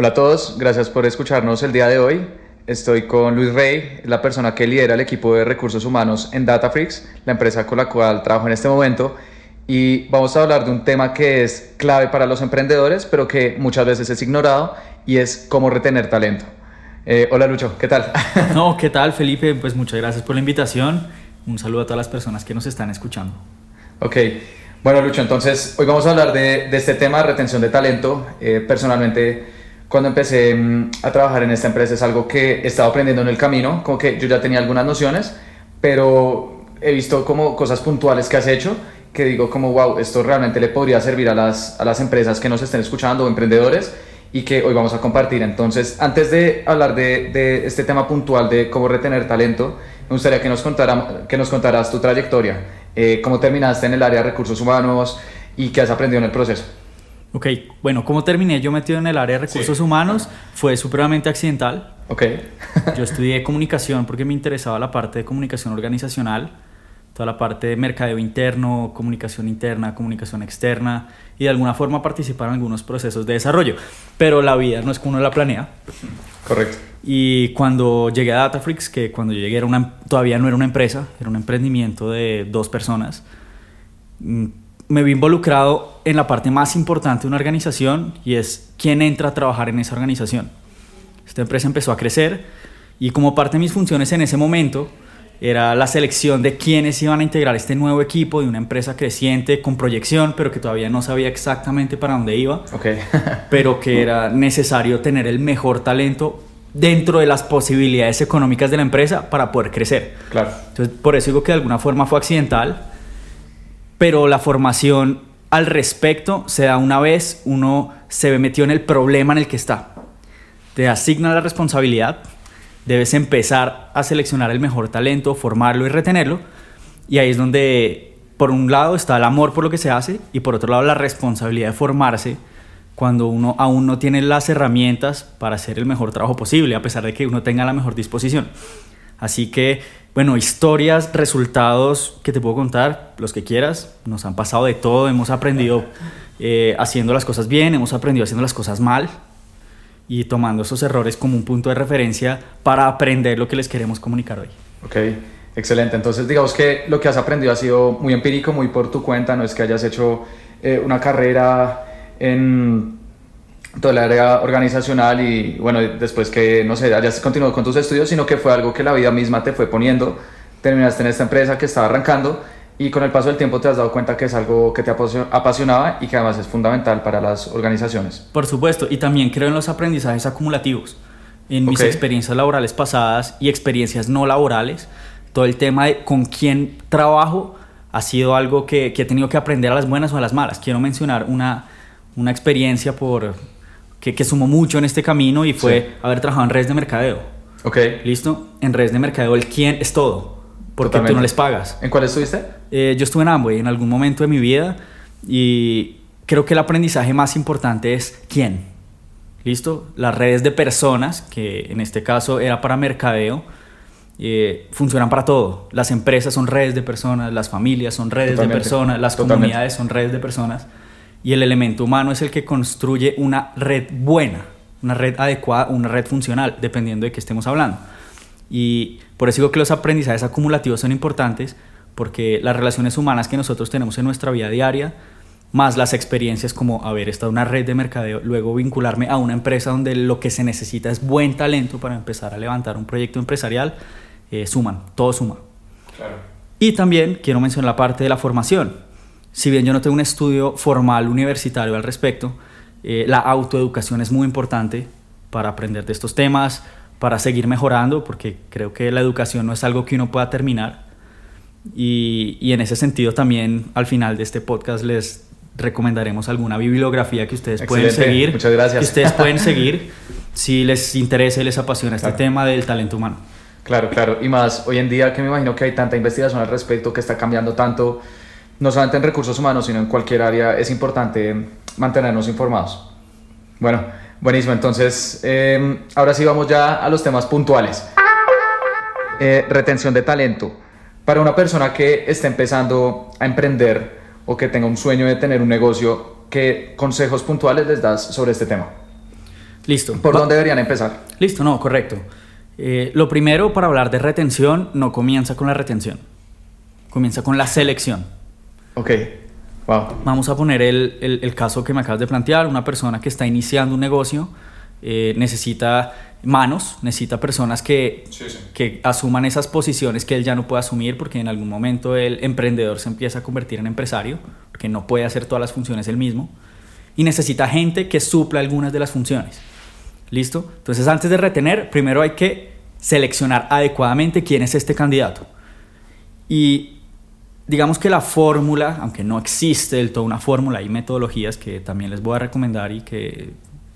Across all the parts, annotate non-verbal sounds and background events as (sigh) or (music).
Hola a todos, gracias por escucharnos el día de hoy. Estoy con Luis Rey, la persona que lidera el equipo de recursos humanos en DataFreaks, la empresa con la cual trabajo en este momento. Y vamos a hablar de un tema que es clave para los emprendedores, pero que muchas veces es ignorado, y es cómo retener talento. Eh, hola Lucho, ¿qué tal? (laughs) No, ¿qué tal Felipe? Pues muchas gracias por la invitación. Un saludo a todas las personas que nos están escuchando. Ok, bueno Lucho, entonces hoy vamos a hablar de, de este tema, retención de talento. Eh, personalmente cuando empecé mm, a trabajar en esta empresa es algo que he estado aprendiendo en el camino, como que yo ya tenía algunas nociones, pero he visto como cosas puntuales que has hecho que digo como, wow, esto realmente le podría servir a las, a las empresas que nos estén escuchando o emprendedores y que hoy vamos a compartir. Entonces, antes de hablar de, de este tema puntual de cómo retener talento, me gustaría que nos, contara, que nos contaras tu trayectoria, eh, cómo terminaste en el área de recursos humanos y qué has aprendido en el proceso. Ok, bueno, ¿cómo terminé yo metido en el área de recursos humanos? Fue supremamente accidental. Ok. (laughs) yo estudié comunicación porque me interesaba la parte de comunicación organizacional, toda la parte de mercadeo interno, comunicación interna, comunicación externa y de alguna forma participar en algunos procesos de desarrollo. Pero la vida no es como uno la planea. Correcto. Y cuando llegué a DataFreaks, que cuando yo llegué era una, todavía no era una empresa, era un emprendimiento de dos personas, mm, me vi involucrado en la parte más importante de una organización y es quién entra a trabajar en esa organización. Esta empresa empezó a crecer y como parte de mis funciones en ese momento era la selección de quiénes iban a integrar este nuevo equipo de una empresa creciente con proyección, pero que todavía no sabía exactamente para dónde iba, okay. (laughs) (laughs) pero que era necesario tener el mejor talento dentro de las posibilidades económicas de la empresa para poder crecer. Claro. Entonces, por eso digo que de alguna forma fue accidental pero la formación al respecto se da una vez uno se ve metido en el problema en el que está. Te asigna la responsabilidad, debes empezar a seleccionar el mejor talento, formarlo y retenerlo, y ahí es donde, por un lado, está el amor por lo que se hace, y por otro lado, la responsabilidad de formarse cuando uno aún no tiene las herramientas para hacer el mejor trabajo posible, a pesar de que uno tenga la mejor disposición. Así que bueno, historias, resultados que te puedo contar, los que quieras. Nos han pasado de todo, hemos aprendido eh, haciendo las cosas bien, hemos aprendido haciendo las cosas mal y tomando esos errores como un punto de referencia para aprender lo que les queremos comunicar hoy. Ok, excelente. Entonces digamos que lo que has aprendido ha sido muy empírico, muy por tu cuenta, no es que hayas hecho eh, una carrera en toda el área organizacional y bueno, después que, no sé, hayas continuado con tus estudios, sino que fue algo que la vida misma te fue poniendo, terminaste en esta empresa que estaba arrancando y con el paso del tiempo te has dado cuenta que es algo que te apasionaba y que además es fundamental para las organizaciones. Por supuesto, y también creo en los aprendizajes acumulativos. En mis experiencias laborales pasadas y experiencias no laborales, todo el tema de con quién trabajo ha sido algo que, que he tenido que aprender a las buenas o a las malas. Quiero mencionar una, una experiencia por, que, que sumó mucho en este camino y fue haber trabajado en redes de mercadeo. Ok. ¿Listo? En redes de mercadeo el quién es todo, porque tú no les pagas. ¿En cuál estuviste? Eh, yo estuve en Amway en algún momento de mi vida y creo que el aprendizaje más importante es quién. ¿Listo? Las redes de personas, que en este caso era para mercadeo, eh, funcionan para todo. Las empresas son redes de personas, las familias son redes de personas, las comunidades son redes de personas y el elemento humano es el que construye una red buena, una red adecuada, una red funcional, dependiendo de qué estemos hablando. Y por eso digo que los aprendizajes acumulativos son importantes, porque las relaciones humanas que nosotros tenemos en nuestra vida diaria, más las experiencias como haber estado en una red de mercadeo, luego vincularme a una empresa donde lo que se necesita es buen talento para empezar a levantar un proyecto empresarial, eh, suman, todo suma. Claro. Y también quiero mencionar la parte de la formación si bien yo no tengo un estudio formal universitario al respecto, eh, la autoeducación es muy importante para aprender de estos temas, para seguir mejorando, porque creo que la educación no es algo que uno pueda terminar. Y, y en ese sentido también al final de este podcast les recomendaremos alguna bibliografía que ustedes pueden seguir. Muchas gracias. Que ustedes pueden (laughs) seguir si les interesa y les apasiona este tema del talento humano. Claro, claro. Y más hoy en día que me imagino que hay tanta investigación al respecto, que está cambiando tanto no solamente en recursos humanos, sino en cualquier área, es importante mantenernos informados. Bueno, buenísimo. Entonces, em, ahora sí vamos ya a los temas puntuales. Eh, retención de talento. Para una persona que esté empezando a emprender o que tenga un sueño de tener un negocio, ¿qué consejos puntuales les das sobre este tema? Listo. ¿Por Va- dónde deberían empezar? Listo, no, correcto. Eh, lo primero para hablar de retención no comienza con la retención, comienza con la selección. Ok, wow. Vamos a poner el, el- el caso que me acabas de plantear, una persona que está iniciando un negocio, eh, necesita manos, necesita personas que, que asuman esas posiciones que él ya no puede asumir porque en algún momento el emprendedor se empieza a convertir en empresario, porque no puede hacer todas las funciones él mismo, y necesita gente que supla algunas de las funciones. ¿Listo? Entonces antes de retener, primero hay que seleccionar adecuadamente quién es este candidato. Y digamos que la fórmula, aunque no existe del todo una fórmula, hay metodologías que también les voy a recomendar y que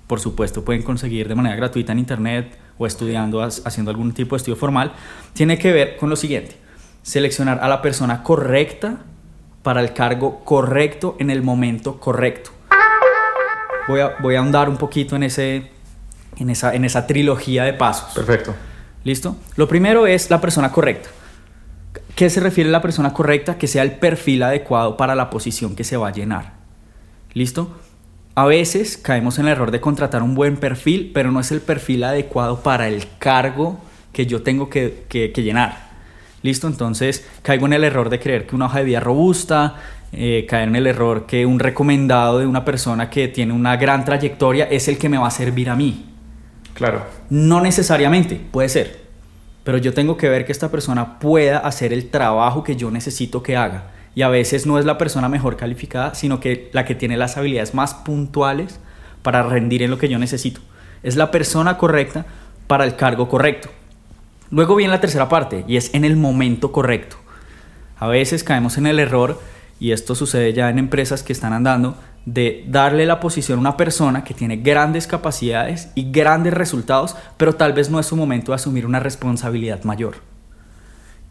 por supuesto pueden conseguir de manera gratuita en internet o estudiando, ha- haciendo algún tipo de estudio formal, tiene que ver con lo siguiente, seleccionar a la persona correcta para el cargo correcto en el momento correcto. Voy a, voy a ahondar un poquito en, ese, en, esa, en esa trilogía de pasos. Perfecto. ¿Listo? Lo primero es la persona correcta. ¿Qué se refiere a la persona correcta? Que sea el perfil adecuado para la posición que se va a llenar. ¿Listo? A veces caemos en el error de contratar un buen perfil, pero no es el perfil adecuado para el cargo que yo tengo que, que- que llenar. ¿Listo? Entonces caigo en el error de creer que una hoja de vida robusta, eh, caer en el error que un recomendado de una persona que tiene una gran trayectoria es el que me va a servir a mí. Claro. No necesariamente, puede ser. Pero yo tengo que ver que esta persona pueda hacer el trabajo que yo necesito que haga. Y a veces no es la persona mejor calificada, sino que la que tiene las habilidades más puntuales para rendir en lo que yo necesito. Es la persona correcta para el cargo correcto. Luego viene la tercera parte y es en el momento correcto. A veces caemos en el error, y esto sucede ya en empresas que están andando, de darle la posición a una persona que tiene grandes capacidades y grandes resultados, pero tal vez no es su momento de asumir una responsabilidad mayor.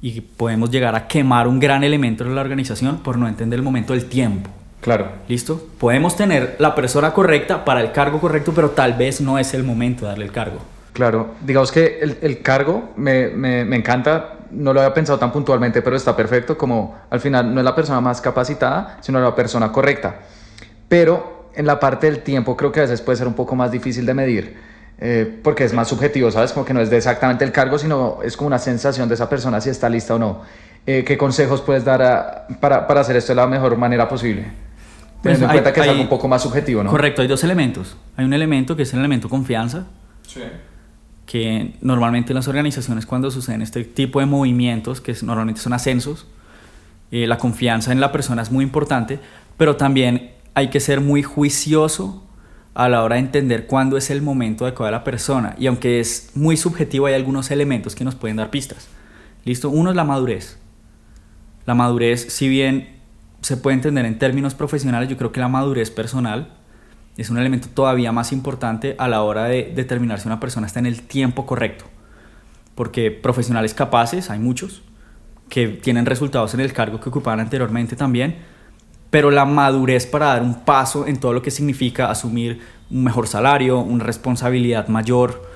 Y podemos llegar a quemar un gran elemento de la organización por no entender el momento del tiempo. Claro. ¿Listo? Podemos tener la persona correcta para el cargo correcto, pero tal vez no es el momento de darle el cargo. Claro, digamos que el, el cargo me, me, me encanta, no lo había pensado tan puntualmente, pero está perfecto, como al final no es la persona más capacitada, sino la persona correcta. Pero en la parte del tiempo creo que a veces puede ser un poco más difícil de medir, eh, porque es más subjetivo, ¿sabes? Como que no es de exactamente el cargo, sino es como una sensación de esa persona si está lista o no. Eh, ¿Qué consejos puedes dar a- para, para hacer esto de la mejor manera posible? Pues Teniendo en hay- cuenta que es hay- algo un poco más subjetivo, ¿no? Correcto, hay dos elementos. Hay un elemento que es el elemento confianza, Sí. que normalmente en las organizaciones cuando suceden este tipo de movimientos, que es- normalmente son ascensos, eh, la confianza en la persona es muy importante, pero también hay que ser muy juicioso a la hora de entender cuándo es el momento adecuado de la persona. Y aunque es muy subjetivo, hay algunos elementos que nos pueden dar pistas. ¿Listo? Uno es la madurez. La madurez, si bien se puede entender en términos profesionales, yo creo que la madurez personal es un elemento todavía más importante a la hora de determinar si una persona está en el tiempo correcto. Porque profesionales capaces, hay muchos, que tienen resultados en el cargo que ocupaban anteriormente también, pero la madurez para dar un paso en todo lo que significa asumir un mejor salario, una responsabilidad mayor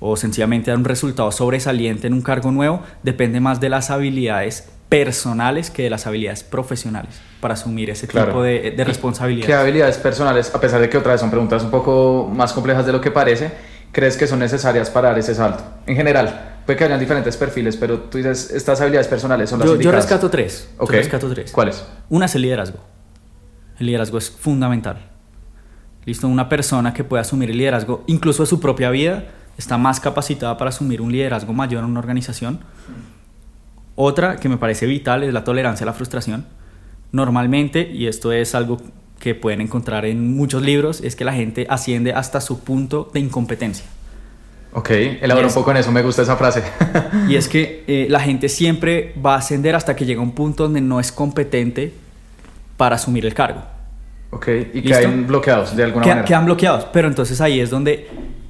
o sencillamente dar un resultado sobresaliente en un cargo nuevo depende más de las habilidades personales que de las habilidades profesionales para asumir ese Claro. tipo de, de ¿Qué responsabilidades. habilidades personales, a pesar de que otra vez son preguntas un poco más complejas de lo que parece, crees que son necesarias para dar ese salto? En general, puede que hayan diferentes perfiles, pero tú dices, estas habilidades personales son las Yo, yo rescato tres. yo Ok. rescato tres. ¿Cuáles? Una es el liderazgo. El liderazgo es fundamental. Listo, una persona que pueda asumir el liderazgo, incluso de su propia vida, está más capacitada para asumir un liderazgo mayor en una organización. Otra que me parece vital es la tolerancia a la frustración. Normalmente, y esto es algo que pueden encontrar en muchos libros, es que la gente asciende hasta su punto de incompetencia. Ok, elabora un poco en eso, me gusta esa frase. Y es (laughs) que eh, la gente siempre va a ascender hasta que llega a un punto donde no es competente para asumir el cargo. ok, y ¿Listo? caen bloqueados de alguna Queda- manera. Quedan bloqueados, pero entonces ahí es donde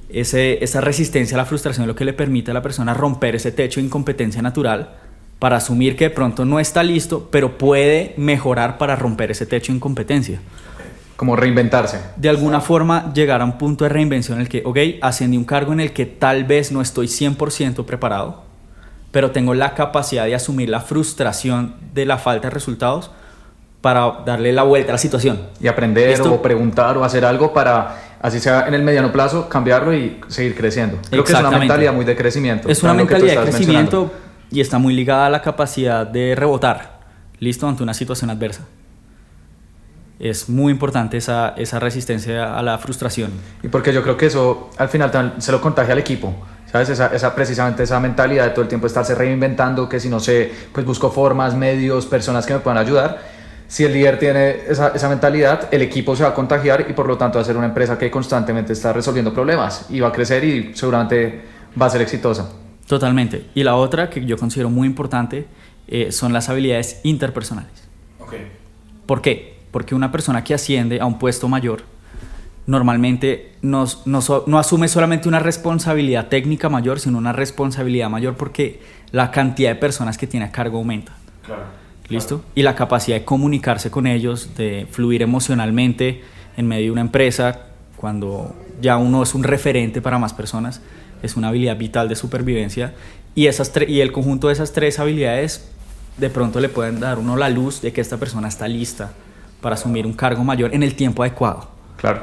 ese, esa resistencia a la frustración es lo que le permite a la persona romper ese techo de incompetencia natural para asumir que de pronto no está listo, pero puede mejorar para romper ese techo de incompetencia. Como reinventarse. De alguna forma llegar a un punto de reinvención en el que, ok, ascendí un cargo en el que tal vez no estoy 100% preparado, pero tengo la capacidad de asumir la frustración de la falta de resultados para darle la vuelta a la situación. Y aprender ¿Listo? o preguntar o hacer algo para así sea en el mediano plazo, cambiarlo y seguir creciendo. Creo que es una mentalidad muy de crecimiento. Es una mentalidad de crecimiento y está muy ligada a la capacidad de rebotar, listo, ante una situación adversa. Es muy importante esa, esa resistencia a la frustración. Y porque yo creo que eso al final se lo contagia al equipo. ¿Sabes? Esa, esa, precisamente esa mentalidad de todo el tiempo estarse reinventando, que si no sé, pues busco formas, medios, personas que me puedan ayudar. Si el líder tiene esa, esa, mentalidad, el equipo se va a contagiar y por lo tanto va a ser una empresa que constantemente está resolviendo problemas y va a crecer y seguramente va a ser exitosa. Totalmente. Y la otra que yo considero muy importante eh, son las habilidades interpersonales. Okay. ¿Por qué? Porque una persona que asciende a un puesto mayor normalmente no, no, asume solamente una responsabilidad técnica mayor, sino una responsabilidad mayor porque la cantidad de personas que tiene a cargo aumenta. Claro. ¿Listo? Y la capacidad de comunicarse con ellos, de fluir emocionalmente en medio de una empresa, cuando ya uno es un referente para más personas, es una habilidad vital de supervivencia. Y, esas y el conjunto de esas tres habilidades de pronto le pueden dar uno la luz de que esta persona está lista para asumir un cargo mayor en el tiempo adecuado. Claro.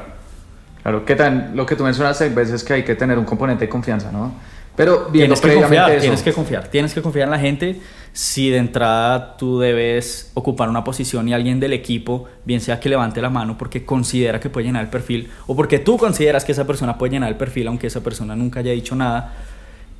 Claro, que tan, lo que tú mencionaste, hay veces que hay que tener un componente de confianza, ¿no? Pero tienes que confiar, tienes que confiar, tienes que confiar en la gente. Si de entrada tú debes ocupar una posición y alguien del equipo, bien sea que levante la mano porque considera que puede llenar el perfil, o porque tú consideras que esa persona puede llenar el perfil, aunque esa persona nunca haya dicho nada,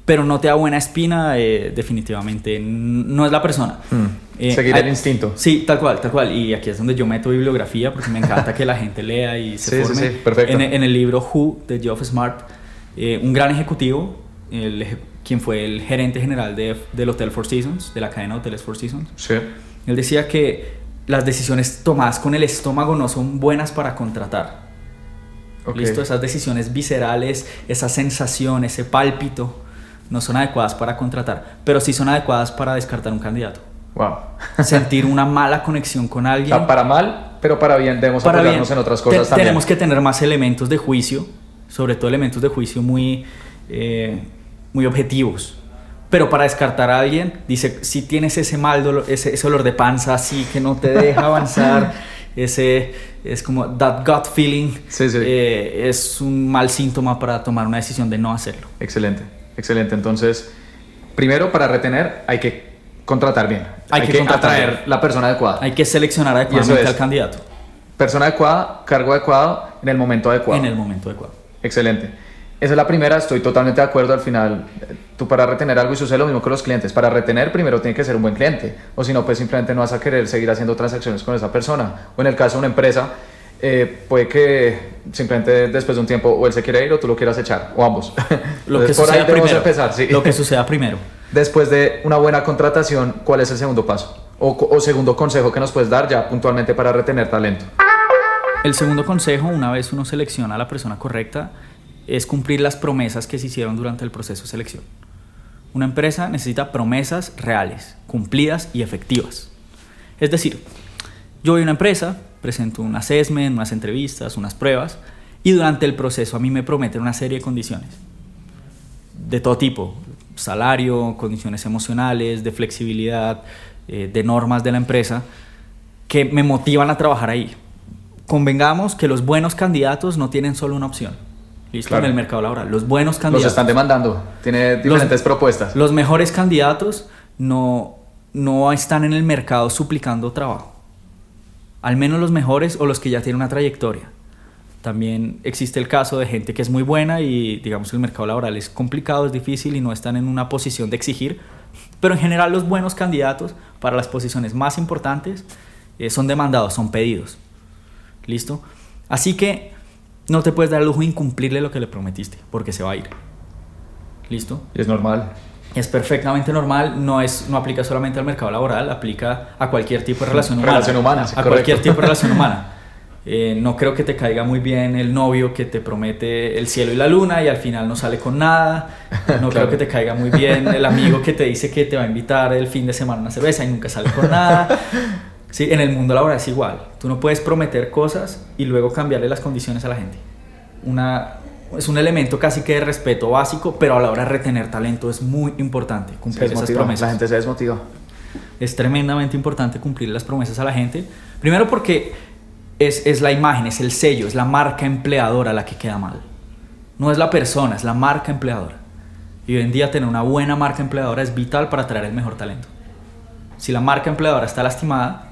pero no te da buena espina, eh, definitivamente no es la persona. Mm. Eh, Seguir el instinto. Sí, tal cual, tal cual. Y aquí es donde yo meto bibliografía porque me encanta que la gente lea y se (laughs) forme. Sí, sí, perfecto. En, el libro Who de Geoff Smart, eh, un gran ejecutivo, el, quien fue el gerente general de, del Hotel Four Seasons, de la cadena de Hoteles Four Seasons. Sí. Él decía que las decisiones tomadas con el estómago no son buenas para contratar. ¿Listo? Esas decisiones viscerales, esa sensación, ese pálpito no son adecuadas para contratar, pero sí son adecuadas para descartar un candidato. Wow. Sentir una mala conexión con alguien. para mal, pero para bien debemos para apoyarnos en otras cosas también. Tenemos que tener más elementos de juicio, sobre todo elementos de juicio muy, eh, muy objetivos. Pero para descartar a alguien, dice, si tienes ese mal dolor, ese, ese olor de panza así que no te deja (laughs) avanzar, ese es como that gut feeling, eh, es un mal síntoma para tomar una decisión de no hacerlo. Excelente. Excelente. Entonces, primero para retener hay que contratar bien. Hay, que, atraer la persona adecuada. Hay que seleccionar adecuadamente al candidato. Persona adecuada, cargo adecuado, en el momento adecuado. En el momento adecuado. Excelente. Esa es la primera, estoy totalmente de acuerdo. Al final, tú para retener algo y sucede lo mismo con los clientes. Para retener, primero tiene que ser un buen cliente. O si no, pues simplemente no vas a querer seguir haciendo transacciones con esa persona. O en el caso de una empresa, eh, puede que simplemente después de un tiempo o él se quiere ir o tú lo quieras echar, o ambos. (laughs) Lo que suceda primero. Empezar, sí. Lo que suceda primero. (laughs) Después de una buena contratación, ¿cuál es el segundo paso? O, o segundo consejo que nos puedes dar ya puntualmente para retener talento. El segundo consejo, una vez uno selecciona a la persona correcta, es cumplir las promesas que se hicieron durante el proceso de selección. Una empresa necesita promesas reales, cumplidas y efectivas. Es decir, yo voy a una empresa, presento un assessment, unas entrevistas, unas pruebas, y durante el proceso a mí me prometen una serie de condiciones, de todo tipo, salario, condiciones emocionales, de flexibilidad, eh, de normas de la empresa, que me motivan a trabajar ahí. Convengamos que los buenos candidatos no tienen solo una opción. ¿Listo? En el mercado laboral. Los buenos candidatos. Los están demandando. Tiene diferentes propuestas. Los mejores candidatos no, no están en el mercado suplicando trabajo al menos los mejores o los que ya tienen una trayectoria. También existe el caso de gente que es muy buena y digamos el mercado laboral es complicado, es difícil y no están en una posición de exigir, pero en general los buenos candidatos para las posiciones más importantes eh, son demandados, son pedidos. ¿Listo? Así que no te puedes dar el lujo de incumplirle lo que le prometiste, porque se va a ir. ¿Listo? Es normal es perfectamente normal, no, es, no aplica solamente al mercado laboral, aplica a cualquier tipo de relación humana. Relación humana, A cualquier tipo de (laughs) relación humana. Eh, no creo que te caiga muy bien el novio que te promete el cielo y la luna y al final no sale con nada. No creo que te caiga muy bien el amigo que te dice que te va a invitar el fin de semana a una cerveza y nunca sale con nada. Sí, en el mundo laboral es igual. Tú no puedes prometer cosas y luego cambiarle las condiciones a la gente. Una, es un elemento casi que de respeto básico, pero a la hora de retener talento es muy importante cumplir esas promesas. La gente se desmotiva. Es tremendamente importante cumplir las promesas a la gente. Primero porque es, es la imagen, es el sello, es la marca empleadora la que queda mal. No es la persona, es la marca empleadora. Y hoy en día tener una buena marca empleadora es vital para atraer el mejor talento. Si la marca empleadora está lastimada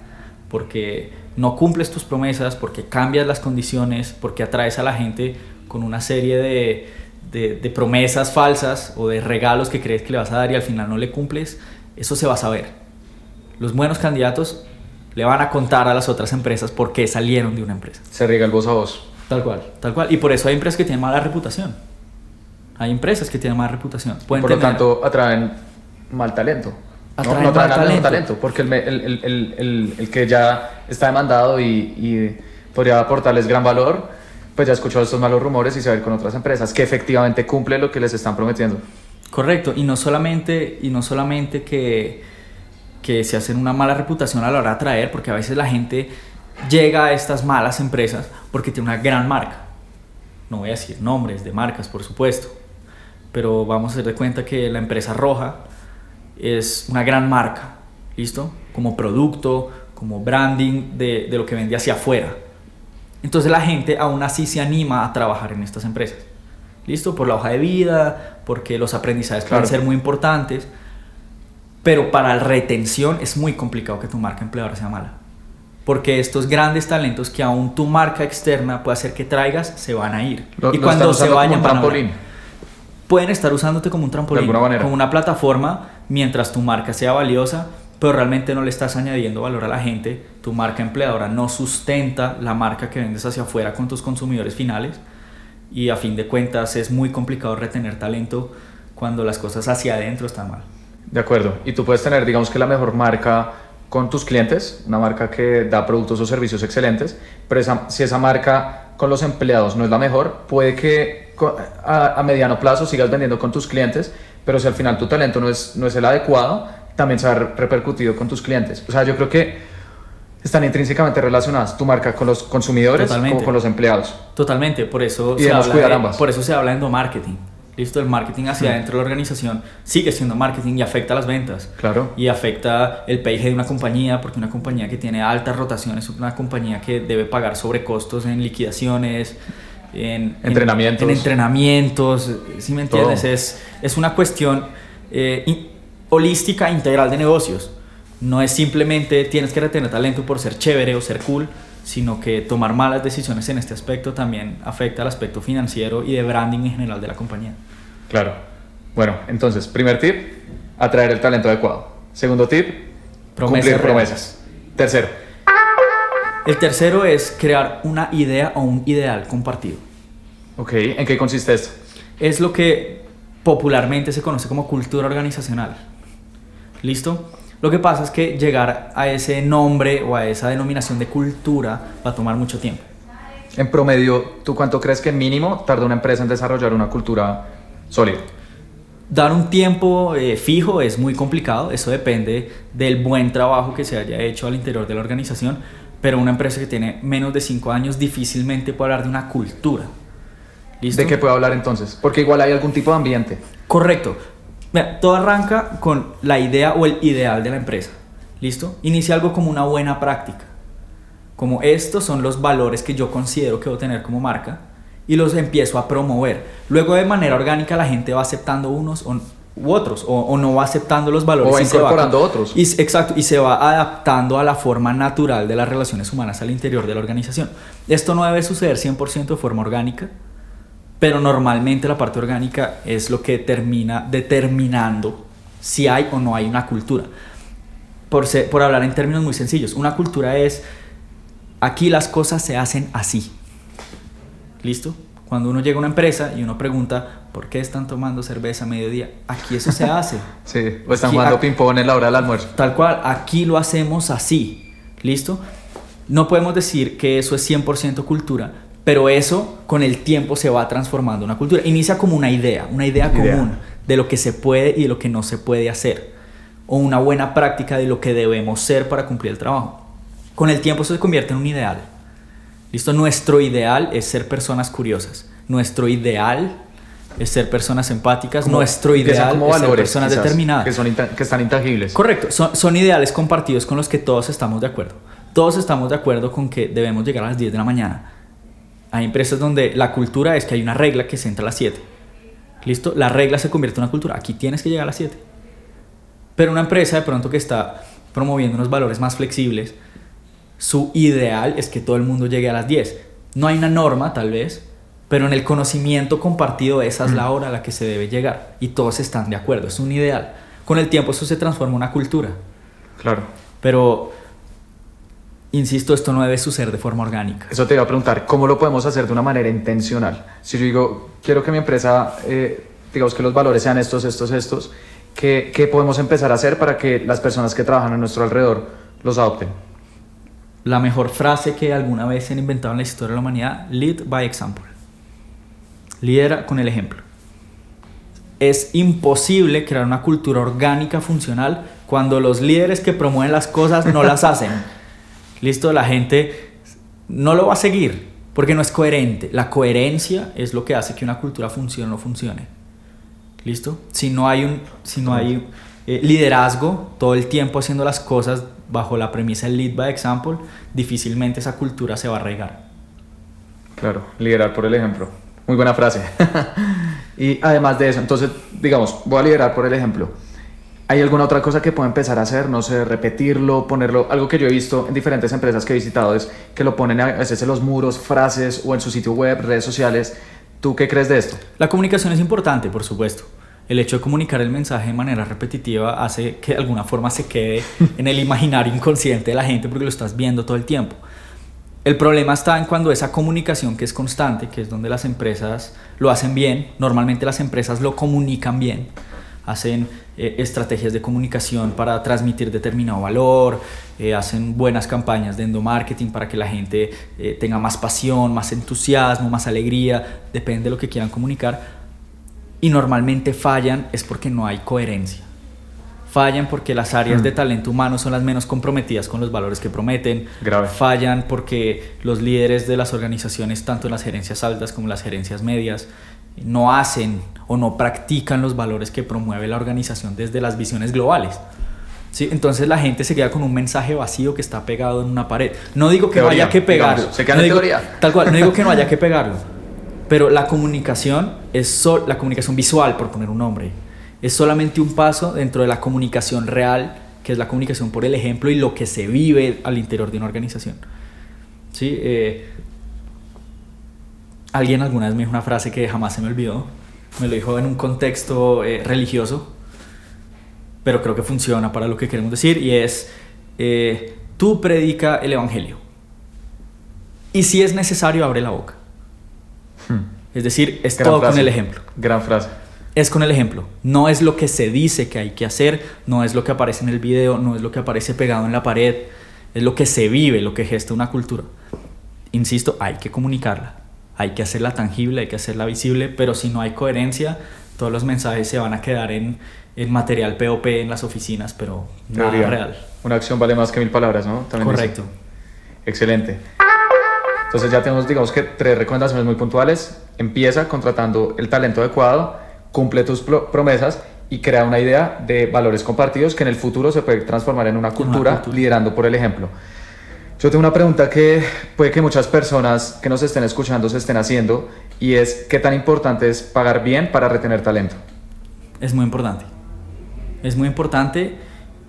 porque no cumples tus promesas, porque cambias las condiciones, porque atraes a la gente con una serie de, de, de promesas falsas o de regalos que crees que le vas a dar y al final no le cumples, eso se va a saber. Los buenos candidatos le van a contar a las otras empresas por qué salieron de una empresa. Se riega el voz a voz. Tal cual, tal cual. Y por eso hay empresas que tienen mala reputación. Hay empresas que tienen mala reputación. Pueden Por lo tener- tanto, atraen mal talento. No- Atraen no, atraen mal talento. talento, porque el- el- el- el que ya está demandado y, y podría aportarles gran valor, pues ya escuchó estos malos rumores y se va a ir con otras empresas que efectivamente cumple lo que les están prometiendo. Correcto, y no solamente, y no solamente que, que se hacen una mala reputación a la hora de atraer, porque a veces la gente llega a estas malas empresas porque tiene una gran marca. No voy a decir nombres de marcas, por supuesto, pero vamos a hacer de cuenta que la empresa roja es una gran marca, ¿listo? Como producto, como branding de, de lo que vende hacia afuera. Entonces la gente aún así se anima a trabajar en estas empresas. ¿Listo? Por la hoja de vida, porque los aprendizajes Claro. pueden ser muy importantes. Pero para la retención es muy complicado que tu marca empleadora sea mala. Porque estos grandes talentos que aún tu marca externa puede hacer que traigas, se van a ir. Lo- y cuando se usando como vayan, un van a pueden estar usándote como un trampolín, como una plataforma, mientras tu marca sea valiosa, pero realmente no le estás añadiendo valor a la gente. Tu marca empleadora no sustenta la marca que vendes hacia afuera con tus consumidores finales. Y a fin de cuentas es muy complicado retener talento cuando las cosas hacia adentro están mal. De acuerdo. Y tú puedes tener, digamos que la mejor marca con tus clientes, una marca que da productos o servicios excelentes, pero si esa marca con los empleados no es la mejor, puede que a, a mediano plazo sigas vendiendo con tus clientes, pero si al final tu talento no es, no es el adecuado, también se va a ver repercutido con tus clientes. O sea, yo creo que están intrínsecamente relacionadas tu marca con los consumidores Totalmente. como con los empleados. Totalmente, por eso, Y se habla, cuidar de, ambas. por eso se habla de endomarketing. Listo, el marketing hacia Mm. adentro de la organización sigue siendo marketing y afecta las ventas. Claro. y afecta el PIG de una compañía, porque una compañía que tiene altas rotaciones es una compañía que debe pagar sobrecostos en liquidaciones, en en- Entrenamientos. En, entrenamientos, si me entiendes? Es, es una cuestión eh, holística integral de negocios. No es simplemente tienes que retener talento por ser chévere o ser cool, sino que tomar malas decisiones en este aspecto también afecta al aspecto financiero y de branding en general de la compañía. Claro. Bueno, entonces, primer tip, atraer el talento adecuado. Segundo tip, Promesas cumplir reales. promesas. Tercero, El tercero es crear una idea o un ideal compartido. ok, ¿en qué consiste esto? Es lo que popularmente se conoce como cultura organizacional. ¿Listo? Lo que pasa es que llegar a ese nombre o a esa denominación de cultura va a tomar mucho tiempo. En promedio, ¿tú cuánto crees que mínimo tarda una empresa en desarrollar una cultura sólida? Dar un tiempo eh, fijo es muy complicado, eso depende del buen trabajo que se haya hecho al interior de la organización, pero una empresa que tiene menos de 5 años difícilmente puede hablar de una cultura. ¿Listo? ¿De qué puedo hablar entonces? Porque igual hay algún tipo de ambiente. Correcto. Mira, todo arranca con la idea o el ideal de la empresa. ¿Listo? Inicia algo como una buena práctica. Como estos son los valores que yo considero que debo tener como marca y los empiezo a promover. Luego de manera orgánica la gente va aceptando unos o- u otros o, o no va aceptando los valores. O va y se incorporando otros. Y, exacto, y se va adaptando a la forma natural de las relaciones humanas al interior de la organización. Esto no debe suceder 100% de forma orgánica, pero normalmente la parte orgánica es lo que termina determinando si hay o no hay una cultura. Por, se- por hablar en términos muy sencillos, una cultura es, aquí las cosas se hacen así. ¿Listo? Cuando uno llega a una empresa y uno pregunta, ¿por qué están tomando cerveza a mediodía? Aquí eso se hace. (laughs) Sí, o están Aquí- jugando ping-pong en la hora del almuerzo. Tal cual, aquí lo hacemos así. ¿Listo? No podemos decir que eso es 100% cultura, pero eso con el tiempo se va transformando una cultura. Inicia como una idea, una idea Idea. común de lo que se puede y de lo que no se puede hacer. O una buena práctica de lo que debemos ser para cumplir el trabajo. Con el tiempo eso se convierte en un ideal. ¿Listo? Nuestro ideal es ser personas curiosas. Nuestro ideal es ser personas empáticas. Nuestro ideal es ser personas determinadas. Que, son que están intangibles. Correcto, son, son ideales compartidos con los que todos estamos de acuerdo. Todos estamos de acuerdo con que debemos llegar a las 10 de la mañana. Hay empresas donde la cultura es que hay una regla que se entra a las 7. ¿Listo? La regla se convierte en una cultura. Aquí tienes que llegar a las 7. Pero una empresa de pronto que está promoviendo unos valores más flexibles, su ideal es que todo el mundo llegue a las 10. No hay una norma, tal vez, pero en el conocimiento compartido esa es la hora a la que se debe llegar y todos están de acuerdo, es un ideal. Con el tiempo eso se transforma en una cultura. Claro. Pero, insisto, esto no debe suceder de forma orgánica. Eso te iba a preguntar, ¿cómo lo podemos hacer de una manera intencional? Si yo digo, quiero que mi empresa, eh, digamos que los valores sean estos, estos, estos, ¿qué, ¿qué podemos empezar a hacer para que las personas que trabajan a nuestro alrededor los adopten? la mejor frase que alguna vez se han inventado en la historia de la humanidad, lead by example. Lidera con el ejemplo. Es imposible crear una cultura orgánica funcional cuando los líderes que promueven las cosas no las hacen. (laughs) Listo, la gente no lo va a seguir porque no es coherente. La coherencia es lo que hace que una cultura funcione o no funcione. ¿Listo? Si no hay un si no hay eh, liderazgo todo el tiempo haciendo las cosas bajo la premisa del lead by example, difícilmente esa cultura se va a arraigar. Claro, liderar por el ejemplo. Muy buena frase. (laughs) y además de eso, entonces, digamos, voy a liderar por el ejemplo. ¿Hay alguna otra cosa que pueda empezar a hacer? No sé, repetirlo, ponerlo. Algo que yo he visto en diferentes empresas que he visitado es que lo ponen a veces en los muros, frases o en su sitio web, redes sociales. ¿Tú qué crees de esto? La comunicación es importante, por supuesto el hecho de comunicar el mensaje de manera repetitiva hace que de alguna forma se quede (laughs) en el imaginario inconsciente de la gente porque lo estás viendo todo el tiempo. El problema está en cuando esa comunicación que es constante, que es donde las empresas lo hacen bien, normalmente las empresas lo comunican bien, hacen eh, estrategias de comunicación para transmitir determinado valor, eh, hacen buenas campañas de endomarketing para que la gente eh, tenga más pasión, más entusiasmo, más alegría, depende de lo que quieran comunicar y normalmente fallan es porque no hay coherencia. Fallan porque las áreas de hmm. talento humano son las menos comprometidas con los valores que prometen. Grave. Fallan porque los líderes de las organizaciones, tanto en las gerencias altas como en las gerencias medias, no hacen o no practican los valores que promueve la organización desde las visiones globales. ¿Sí? Entonces la gente se queda con un mensaje vacío que está pegado en una pared. No digo que no haya que pegarlo. se queda en teoría. Tal cual, no digo que no haya que (laughs) pegarlo pero la comunicación es la comunicación visual, por poner un nombre, es solamente un paso dentro de la comunicación real, que es la comunicación por el ejemplo y lo que se vive al interior de una organización. ¿Sí? Eh, alguien alguna vez me dijo una frase que jamás se me olvidó, me lo dijo en un contexto eh, religioso, pero creo que funciona para lo que queremos decir, y es, eh, tú predica el Evangelio. Y si es necesario, abre la boca. Hmm. Es decir, es todo con el ejemplo. Gran frase. Es con el ejemplo. No es lo que se dice que hay que hacer, no es lo que aparece en el video, no es lo que aparece pegado en la pared, es lo que se vive, lo que gesta una cultura. Insisto, hay que comunicarla, hay que hacerla tangible, hay que hacerla visible, pero si no hay coherencia, todos los mensajes se van a quedar en, en material POP en las oficinas, pero nada real. Una acción vale más que mil palabras, ¿no? Correcto. Excelente. Entonces ya tenemos, digamos que tres recomendaciones muy puntuales. Empieza contratando el talento adecuado, cumple tus promesas y crea una idea de valores compartidos que en el futuro se puede transformar en una cultura, liderando por el ejemplo. Yo tengo una pregunta que puede que muchas personas que nos estén escuchando se estén haciendo y es ¿qué tan importante es pagar bien para retener talento? Es muy importante. Es muy importante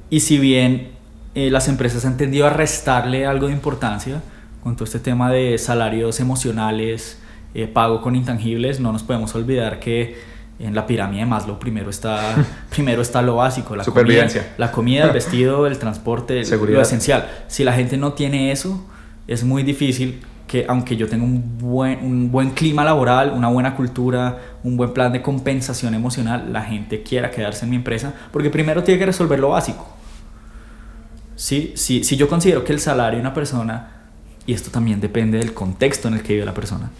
y si bien eh, las empresas han tendido a restarle algo de importancia, con todo este tema de salarios emocionales, eh, pago con intangibles, no nos podemos olvidar que en la pirámide de Maslow primero está, (laughs) primero está lo básico, la comida, la comida, el (laughs) vestido, el transporte, lo esencial. Si la gente no tiene eso, es muy difícil que aunque yo tenga un buen, un buen clima laboral, una buena cultura, un buen plan de compensación emocional, la gente quiera quedarse en mi empresa, porque primero tiene que resolver lo básico. ¿Sí? Si, si yo considero que el salario de una persona y esto también depende del contexto en el que vive la persona.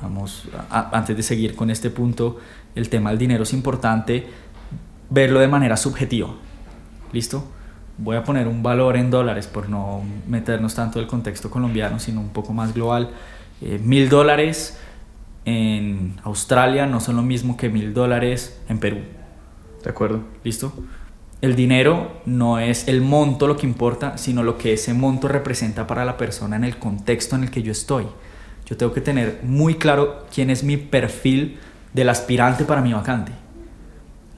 Vamos, antes de seguir con este punto, el tema del dinero es importante verlo de manera subjetiva. ¿Listo? Voy a poner un valor en dólares por no meternos tanto del contexto colombiano, sino un poco más global. Eh, mil dólares en Australia no son lo mismo que mil dólares en Perú. De acuerdo. ¿Listo? El dinero no es el monto lo que importa, sino lo que ese monto representa para la persona en el contexto en el que yo estoy. Yo tengo que tener muy claro quién es mi perfil del aspirante para mi vacante.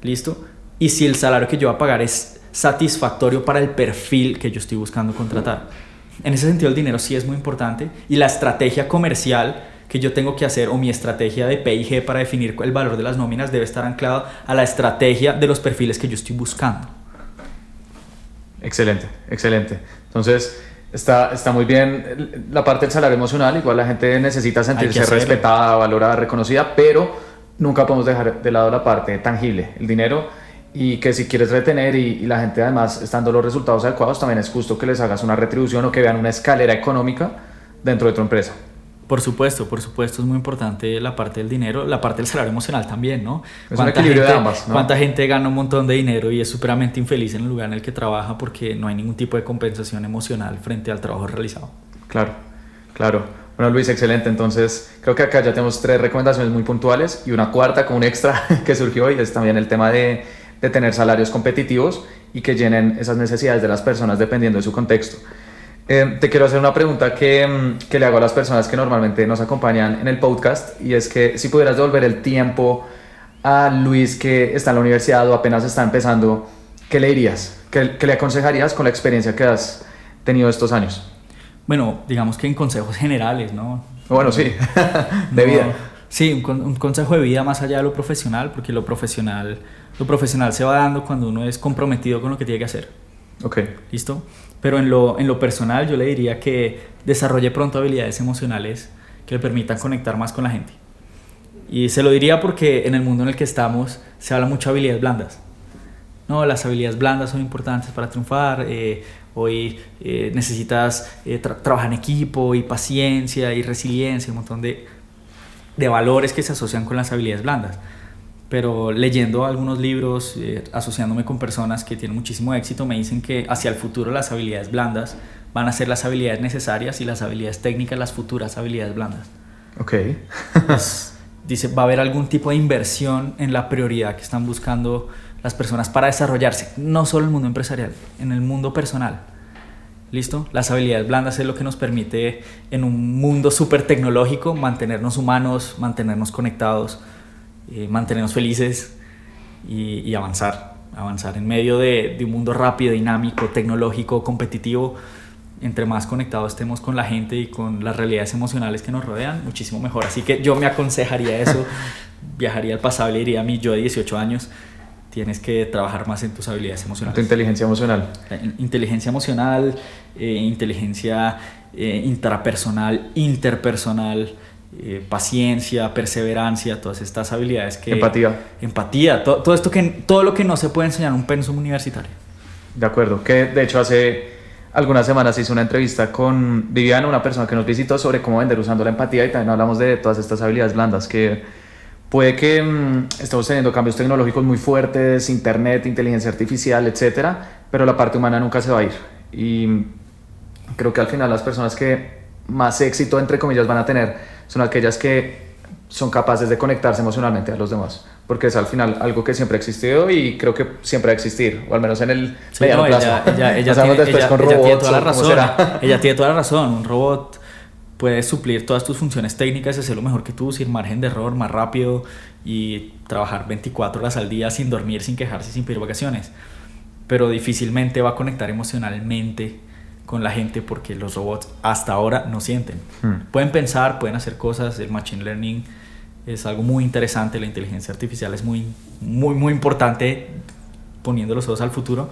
¿Listo? Y si el salario que yo voy a pagar es satisfactorio para el perfil que yo estoy buscando contratar. En ese sentido el dinero sí es muy importante y la estrategia comercial que yo tengo que hacer o mi estrategia de PIG para definir el valor de las nóminas debe estar anclado a la estrategia de los perfiles que yo estoy buscando. Excelente, excelente. Entonces, está, está muy bien la parte del salario emocional, igual la gente necesita sentirse respetada, valorada, reconocida, pero nunca podemos dejar de lado la parte tangible, el dinero, y que si quieres retener y, y la gente además estando los resultados adecuados, también es justo que les hagas una retribución o que vean una escalera económica dentro de tu empresa. Por supuesto, por supuesto, es muy importante la parte del dinero, la parte del salario emocional también, ¿no? Es un equilibrio gente, de ambas, ¿no? ¿Cuánta gente gana un montón de dinero y es supremamente infeliz en el lugar en el que trabaja porque no hay ningún tipo de compensación emocional frente al trabajo realizado? Claro, claro. Bueno, Luis, excelente. Entonces, creo que acá ya tenemos tres recomendaciones muy puntuales y una cuarta como un extra (laughs) que surgió hoy es también el tema de, de tener salarios competitivos y que llenen esas necesidades de las personas dependiendo de su contexto. Eh, te quiero hacer una pregunta que, mm, que, le hago a las personas que normalmente nos acompañan en el podcast y es que si pudieras devolver el tiempo a Luis que está en la universidad o apenas está empezando, ¿qué le dirías? ¿Qué, qué le aconsejarías con la experiencia que has tenido estos años? Bueno, digamos que en consejos generales, ¿no? Bueno, sí, (laughs) de vida. No, sí, un, un, consejo de vida más allá de lo profesional, porque lo profesional, lo profesional se va dando cuando uno es comprometido con lo que tiene que hacer. Ok. ¿Listo? Pero en lo, en lo personal yo le diría que desarrolle pronto habilidades emocionales que le permitan conectar más con la gente. Y se lo diría porque en el mundo en el que estamos se habla mucho de habilidades blandas. No, las habilidades blandas son importantes para triunfar. Eh, hoy eh, necesitas eh, tra trabajar en equipo y paciencia y resiliencia, un montón de, de valores que se asocian con las habilidades blandas pero leyendo algunos libros, eh, asociándome con personas que tienen muchísimo éxito, me dicen que hacia el futuro las habilidades blandas van a ser las habilidades necesarias y las habilidades técnicas las futuras habilidades blandas. Ok. pues, dice, va a haber algún tipo de inversión en la prioridad que están buscando las personas para desarrollarse, no solo en el mundo empresarial, en el mundo personal. ¿Listo? Las habilidades blandas es lo que nos permite en un mundo súper tecnológico mantenernos humanos, mantenernos conectados, eh, mantenernos felices y, y, avanzar, avanzar en medio de, de, un mundo rápido, dinámico, tecnológico, competitivo. Entre más conectados estemos con la gente y con las realidades emocionales que nos rodean, muchísimo mejor. Así que yo me aconsejaría eso, (laughs) viajaría al pasado y le diría a mí, yo de 18 años, tienes que trabajar más en tus habilidades emocionales. Tu inteligencia emocional. Inteligencia emocional, eh, inteligencia eh, intrapersonal, interpersonal, eh, paciencia, perseverancia, todas estas habilidades que... Empatía. Empatía, to, todo, esto que, todo lo que no se puede enseñar en un pensum universitario. De acuerdo, que de hecho hace algunas semanas hice una entrevista con Viviana, una persona que nos visitó sobre cómo vender usando la empatía y también hablamos de todas estas habilidades blandas que puede que mmm, estemos teniendo cambios tecnológicos muy fuertes, internet, inteligencia artificial, etcétera, pero la parte humana nunca se va a ir. Y creo que al final las personas que más éxito, entre comillas, van a tener son aquellas que son capaces de conectarse emocionalmente a los demás, porque es al final algo que siempre ha existido y creo que siempre va a existir, o al menos en el sí, mediano no, plazo. Ella, ella, ella, (laughs) tiene, ella, con robots, tiene toda la razón. (laughs) Ella tiene toda la razón. Un robot puede suplir todas tus funciones técnicas y hacerlo mejor que tú, sin margen de error, más rápido y trabajar 24 horas al día sin dormir, sin quejarse, sin pedir vacaciones. Pero difícilmente va a conectar emocionalmente con la gente porque los robots hasta ahora no sienten. Hmm. Pueden pensar, pueden hacer cosas, el machine learning es algo muy interesante, la inteligencia artificial es muy, muy, muy importante poniendo los ojos al futuro,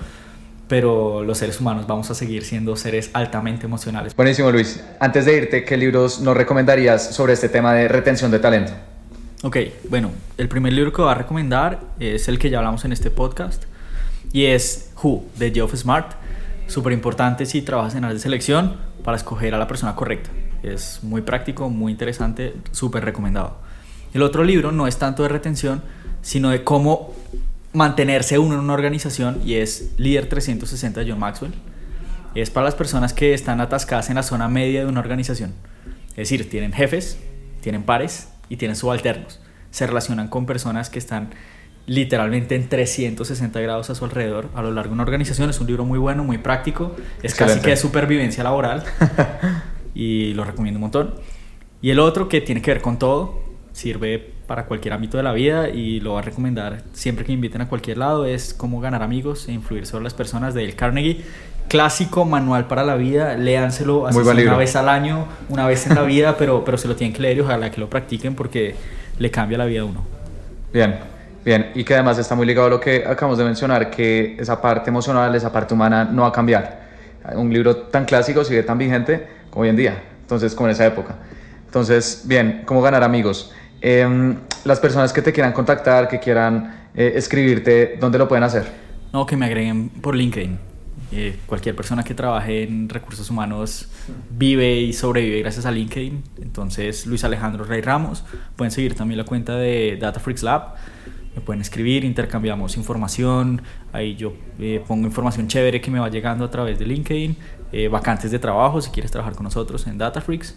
pero los seres humanos vamos a seguir siendo seres altamente emocionales. Buenísimo Luis, antes de irte, ¿qué libros nos recomendarías sobre este tema de retención de talento? Ok, bueno, el primer libro que voy a recomendar es el que ya hablamos en este podcast y es Who, de Geoff Smart súper importante si trabajas en áreas de selección para escoger a la persona correcta. Es muy práctico, muy interesante, súper recomendado. El otro libro no es tanto de retención, sino de cómo mantenerse uno en una organización y es Líder 360 de John Maxwell. Es para las personas que están atascadas en la zona media de una organización. Es decir, tienen jefes, tienen pares, y tienen subalternos. Se relacionan con personas que están literalmente en 360 grados a su alrededor a lo largo de una organización. Es un libro muy bueno, muy práctico. Es casi que de supervivencia laboral (laughs) y lo recomiendo un montón. Y el otro que tiene que ver con todo, sirve para cualquier ámbito de la vida y lo voy a recomendar siempre que me inviten a cualquier lado, es cómo ganar amigos e influir sobre las personas de Dale Carnegie. Clásico manual para la vida, léanselo así una vez al año, una vez en la vida, (laughs) pero, pero se lo tienen que leer y ojalá que lo practiquen porque le cambia la vida a uno. Bien, bien, y que además está muy ligado a lo que acabamos de mencionar, que esa parte emocional, esa parte humana no va a cambiar. Un libro tan clásico sigue tan vigente como hoy en día, entonces como en esa época. Entonces, bien, ¿cómo ganar amigos? Em, las personas que te quieran contactar, que quieran eh, escribirte, ¿dónde lo pueden hacer? No, que me agreguen por LinkedIn. Eh, cualquier persona que trabaje en recursos humanos vive y sobrevive gracias a LinkedIn. Entonces, Luis Alejandro Rey Ramos. Pueden seguir también la cuenta de DataFreaks Lab. Me pueden escribir, intercambiamos información. Ahí yo eh, pongo información chévere que me va llegando a través de LinkedIn. vacantes de trabajo si quieres trabajar con nosotros en DataFreaks.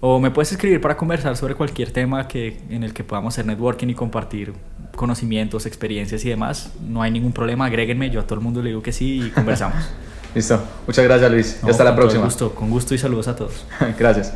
O me puedes escribir para conversar sobre cualquier tema que, en el que podamos hacer networking y compartir conocimientos, experiencias y demás. No hay ningún problema, agréguenme, yo a todo el mundo le digo que sí y conversamos. (laughs) Listo, muchas gracias Luis. hasta la próxima. Con gusto, con gusto y saludos a todos. (laughs) gracias.